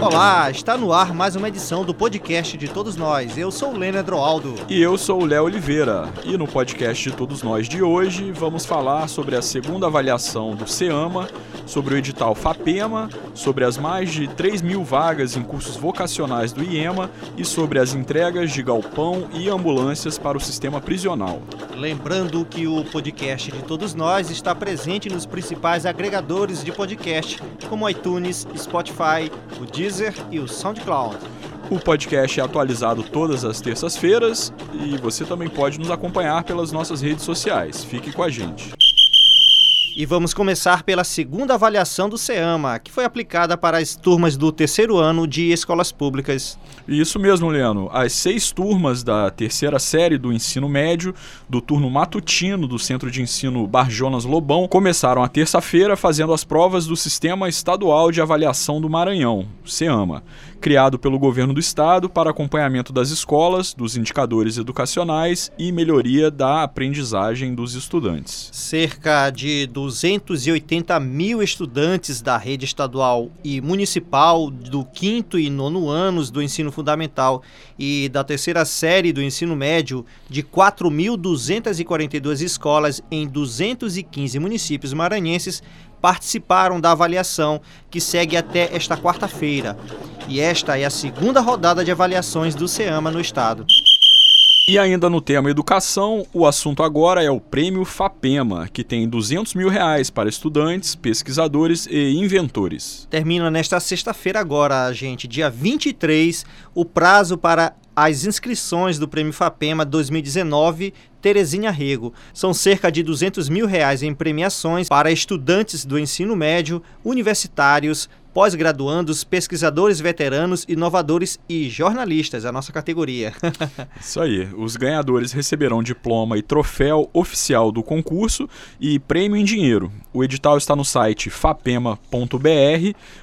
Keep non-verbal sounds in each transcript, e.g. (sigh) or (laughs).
Olá, está no ar mais uma edição do podcast de todos nós. Eu sou o Lênin Droaldo. E eu sou o Léo Oliveira. E no podcast de todos nós de hoje vamos falar sobre a segunda avaliação do SEAMA, sobre o edital FAPEMA, sobre as mais de 3 mil vagas em cursos vocacionais do IEMA e sobre as entregas de galpão e ambulâncias para o sistema prisional. Lembrando que o podcast de todos nós está presente nos principais agregadores de podcast, como iTunes, Spotify, o Deezer e o SoundCloud. O podcast é atualizado todas as terças-feiras e você também pode nos acompanhar pelas nossas redes sociais. Fique com a gente. E vamos começar pela segunda avaliação do SEAMA, que foi aplicada para as turmas do terceiro ano de escolas públicas. Isso mesmo, Leandro. As seis turmas da terceira série do ensino médio, do turno matutino do Centro de Ensino Barjonas Lobão, começaram a terça-feira fazendo as provas do Sistema Estadual de Avaliação do Maranhão, SEAMA criado pelo governo do estado para acompanhamento das escolas, dos indicadores educacionais e melhoria da aprendizagem dos estudantes. Cerca de 280 mil estudantes da rede estadual e municipal do quinto e nono anos do ensino fundamental e da terceira série do ensino médio de 4.242 escolas em 215 municípios maranhenses participaram da avaliação que segue até esta quarta-feira. E esta é a segunda rodada de avaliações do SEAMA no estado. E ainda no tema educação, o assunto agora é o Prêmio FAPEMA, que tem 200 mil reais para estudantes, pesquisadores e inventores. Termina nesta sexta-feira agora, gente, dia 23, o prazo para as inscrições do Prêmio FAPEMA 2019 Terezinha Rego. São cerca de 200 mil reais em premiações para estudantes do ensino médio, universitários, pós-graduandos, pesquisadores veteranos, inovadores e jornalistas, a nossa categoria. (laughs) Isso aí. Os ganhadores receberão diploma e troféu oficial do concurso e prêmio em dinheiro. O edital está no site fapema.br,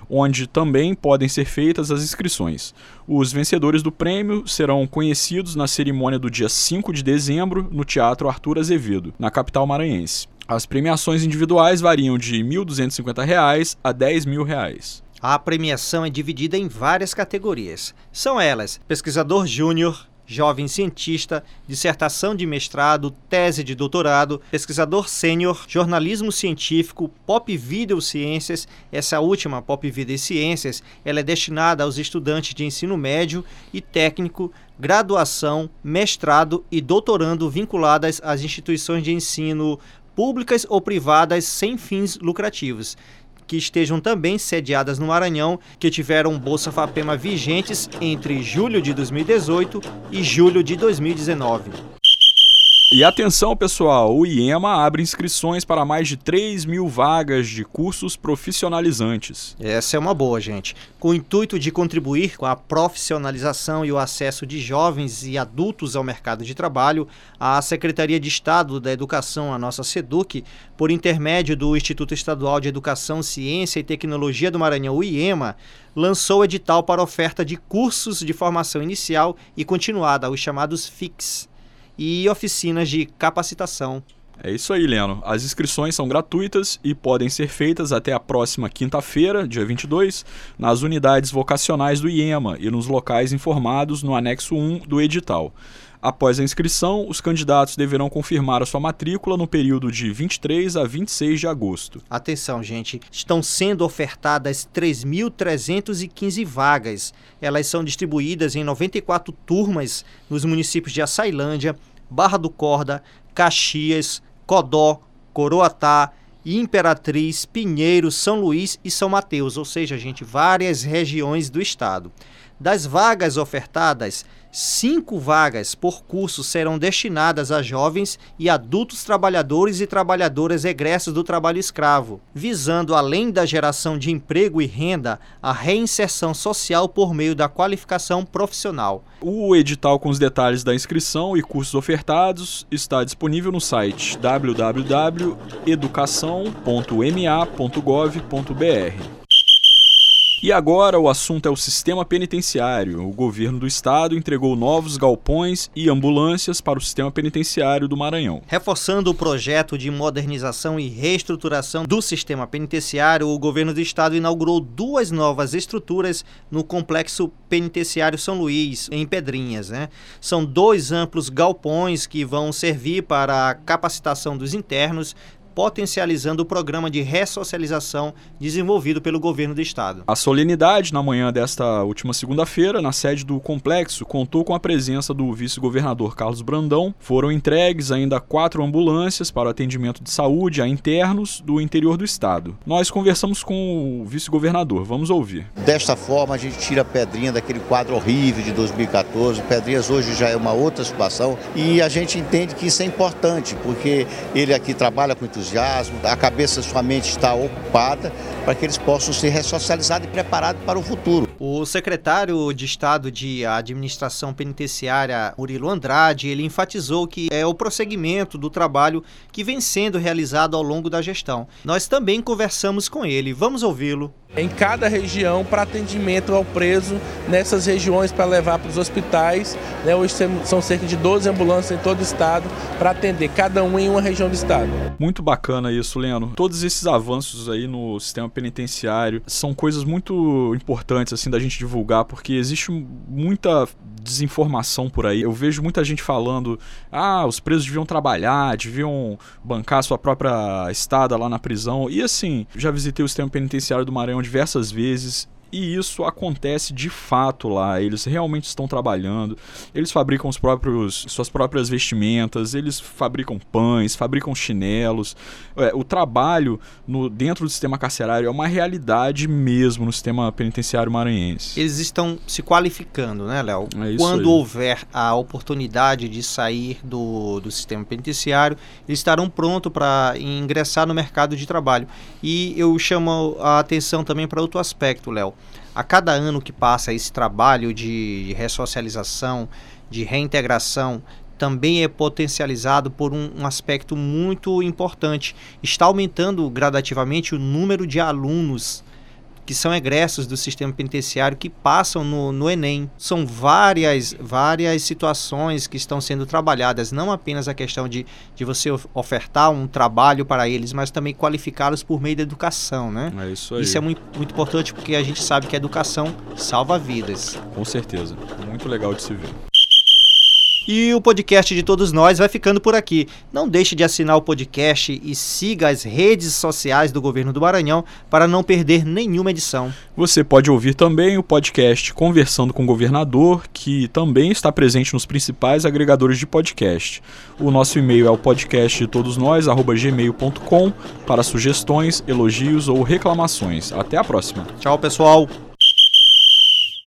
onde também podem ser feitas as inscrições. Os vencedores do prêmio serão conhecidos na cerimônia do dia 5 de dezembro no Teatro Arthur Azevedo, na capital maranhense. As premiações individuais variam de R$ 1.250 a 10 mil reais. A premiação é dividida em várias categorias. São elas: pesquisador júnior, jovem cientista, dissertação de mestrado, tese de doutorado, pesquisador sênior, jornalismo científico, pop video ciências. Essa última, pop video ciências, ela é destinada aos estudantes de ensino médio e técnico, graduação, mestrado e doutorando vinculadas às instituições de ensino públicas ou privadas sem fins lucrativos, que estejam também sediadas no Maranhão, que tiveram Bolsa Fapema vigentes entre julho de 2018 e julho de 2019. E atenção pessoal, o IEMA abre inscrições para mais de 3 mil vagas de cursos profissionalizantes. Essa é uma boa, gente. Com o intuito de contribuir com a profissionalização e o acesso de jovens e adultos ao mercado de trabalho, a Secretaria de Estado da Educação, a nossa SEDUC, por intermédio do Instituto Estadual de Educação, Ciência e Tecnologia do Maranhão, o IEMA, lançou edital para oferta de cursos de formação inicial e continuada, os chamados FIX e oficinas de capacitação. É isso aí, Leno. As inscrições são gratuitas e podem ser feitas até a próxima quinta-feira, dia 22, nas unidades vocacionais do IEMA e nos locais informados no anexo 1 do edital. Após a inscrição, os candidatos deverão confirmar a sua matrícula no período de 23 a 26 de agosto. Atenção, gente, estão sendo ofertadas 3.315 vagas. Elas são distribuídas em 94 turmas nos municípios de Açailândia, Barra do Corda, Caxias, Codó, Coroatá, Imperatriz, Pinheiro, São Luís e São Mateus, ou seja, gente, várias regiões do estado. Das vagas ofertadas, Cinco vagas por curso serão destinadas a jovens e adultos trabalhadores e trabalhadoras egressos do trabalho escravo, visando, além da geração de emprego e renda, a reinserção social por meio da qualificação profissional. O edital com os detalhes da inscrição e cursos ofertados está disponível no site www.educação.ma.gov.br. E agora o assunto é o sistema penitenciário. O governo do estado entregou novos galpões e ambulâncias para o sistema penitenciário do Maranhão. Reforçando o projeto de modernização e reestruturação do sistema penitenciário, o governo do estado inaugurou duas novas estruturas no complexo penitenciário São Luís, em Pedrinhas. Né? São dois amplos galpões que vão servir para a capacitação dos internos, potencializando o programa de ressocialização desenvolvido pelo governo do estado. A solenidade, na manhã desta última segunda-feira, na sede do complexo, contou com a presença do vice-governador Carlos Brandão. Foram entregues ainda quatro ambulâncias para o atendimento de saúde a internos do interior do estado. Nós conversamos com o vice-governador, vamos ouvir. Desta forma, a gente tira a Pedrinha daquele quadro horrível de 2014. Pedrinhas hoje já é uma outra situação e a gente entende que isso é importante, porque ele aqui trabalha com entusiasmo entusiasmo, a cabeça sua mente está ocupada para que eles possam ser ressocializados e preparados para o futuro. O secretário de Estado de Administração Penitenciária, Murilo Andrade, ele enfatizou que é o prosseguimento do trabalho que vem sendo realizado ao longo da gestão. Nós também conversamos com ele. Vamos ouvi-lo em cada região para atendimento ao preso nessas regiões para levar para os hospitais. Né? Hoje são cerca de 12 ambulâncias em todo o estado para atender cada um em uma região do estado. Muito bacana isso, Leno. Todos esses avanços aí no sistema penitenciário são coisas muito importantes assim da gente divulgar porque existe muita desinformação por aí. Eu vejo muita gente falando: "Ah, os presos deviam trabalhar, deviam bancar sua própria estada lá na prisão". E assim, já visitei o sistema penitenciário do Maranhão diversas vezes e isso acontece de fato lá. Eles realmente estão trabalhando. Eles fabricam os próprios, suas próprias vestimentas. Eles fabricam pães, fabricam chinelos. É, o trabalho no, dentro do sistema carcerário é uma realidade mesmo no sistema penitenciário maranhense. Eles estão se qualificando, né, Léo? É Quando aí. houver a oportunidade de sair do, do sistema penitenciário, eles estarão prontos para ingressar no mercado de trabalho. E eu chamo a atenção também para outro aspecto, Léo a cada ano que passa esse trabalho de ressocialização, de reintegração, também é potencializado por um, um, aspecto muito importante. Está aumentando gradativamente o número de alunos que são egressos do sistema penitenciário que passam no, no Enem. São várias, várias situações que estão sendo trabalhadas, não apenas a questão de, de você ofertar um trabalho para eles, mas também qualificá-los por meio da educação, né? É isso aí. Isso é muito, muito importante porque a gente sabe que a educação salva vidas. Com certeza. Muito legal de se ver. E o podcast de todos nós vai ficando por aqui. Não deixe de assinar o podcast e siga as redes sociais do governo do Maranhão para não perder nenhuma edição. Você pode ouvir também o podcast Conversando com o Governador, que também está presente nos principais agregadores de podcast. O nosso e-mail é o podcast de todos nós, gmail.com, para sugestões, elogios ou reclamações. Até a próxima. Tchau, pessoal.